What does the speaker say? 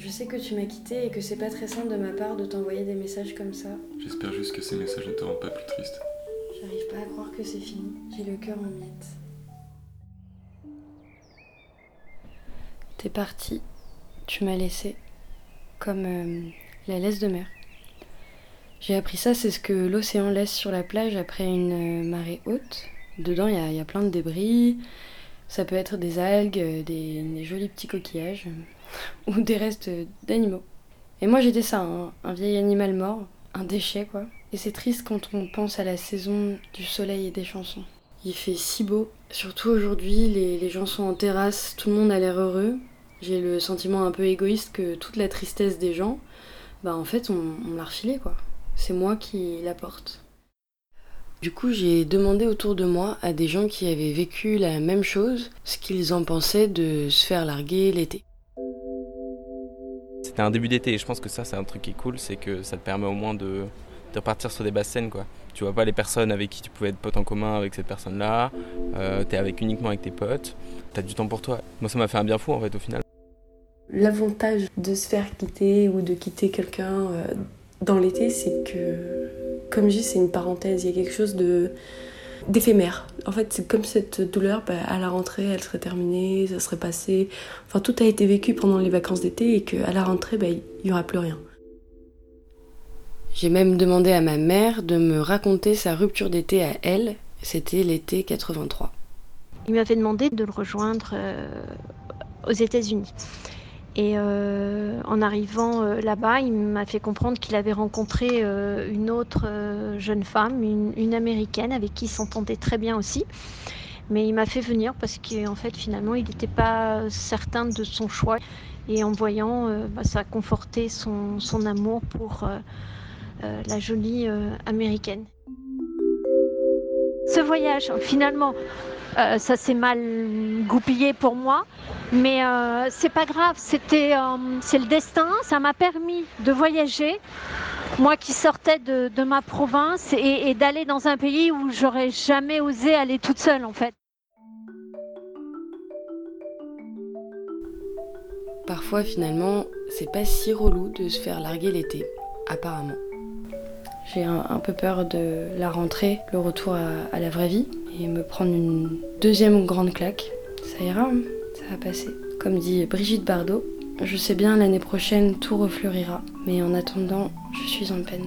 Je sais que tu m'as quitté et que c'est pas très simple de ma part de t'envoyer des messages comme ça. J'espère juste que ces messages ne te rendent pas plus triste. J'arrive pas à croire que c'est fini. J'ai le cœur en miettes. T'es parti. Tu m'as laissé. Comme euh, la laisse de mer. J'ai appris ça, c'est ce que l'océan laisse sur la plage après une euh, marée haute. Dedans, il y, a plein de débris. Ça peut être des algues, des, jolis petits coquillages ou des restes d'animaux. Et moi, j'étais ça, un vieil animal mort, un déchet, quoi. Et c'est triste quand on pense à la saison du soleil et des chansons. Il fait si beau, surtout aujourd'hui, les, gens sont en terrasse, tout le monde a l'air heureux. J'ai le sentiment un peu égoïste que toute la tristesse des gens, bah en fait, on, on l'a refilé, quoi. C'est moi qui la porte. Du coup, j'ai demandé autour de moi à des gens qui avaient vécu la même chose ce qu'ils en pensaient de se faire larguer l'été. C'était un début d'été et je pense que ça, c'est un truc qui est cool, c'est que ça te permet au moins de, repartir sur des basses scènes. Quoi. Tu vois pas les personnes avec qui tu pouvais être pote en commun avec cette personne-là, euh, tu es avec uniquement avec tes potes, tu as du temps pour toi. Moi, ça m'a fait un bien fou en fait au final. L'avantage de se faire quitter ou de quitter quelqu'un euh, dans l'été, c'est que, comme je dis, c'est une parenthèse. Il y a quelque chose de d'éphémère. En fait, c'est comme cette douleur, bah, à la rentrée, elle serait terminée, ça serait passé. Enfin, tout a été vécu pendant les vacances d'été et qu'à la rentrée, bah, il n'y aura plus rien. J'ai même demandé à ma mère de me raconter sa rupture d'été à elle. C'était l'été 83. Il m'avait demandé de le rejoindre euh, aux États-Unis. Et euh, en arrivant euh, là-bas, il m'a fait comprendre qu'il avait rencontré euh, une autre jeune femme, une, américaine, avec qui il s'entendait très bien aussi. Mais il m'a fait venir parce qu'en fait, finalement, il n'était pas certain de son choix. Et en voyant, bah, ça a conforté son, amour pour la jolie américaine. Ce voyage, finalement, ça s'est mal goupillé pour moi, mais euh, c'est pas grave. C'était, euh, c'est le destin. Ça m'a permis de voyager, moi qui sortais de, ma province, et, d'aller dans un pays où j'aurais jamais osé aller toute seule, en fait. Parfois, finalement, c'est pas si relou de se faire larguer l'été, apparemment. J'ai un, peu peur de la rentrée, le retour à, la vraie vie, et me prendre une deuxième grande claque. Ça ira, hein, ça va passer. Comme dit Brigitte Bardot, je sais bien l'année prochaine tout refleurira, mais en attendant, je suis en peine.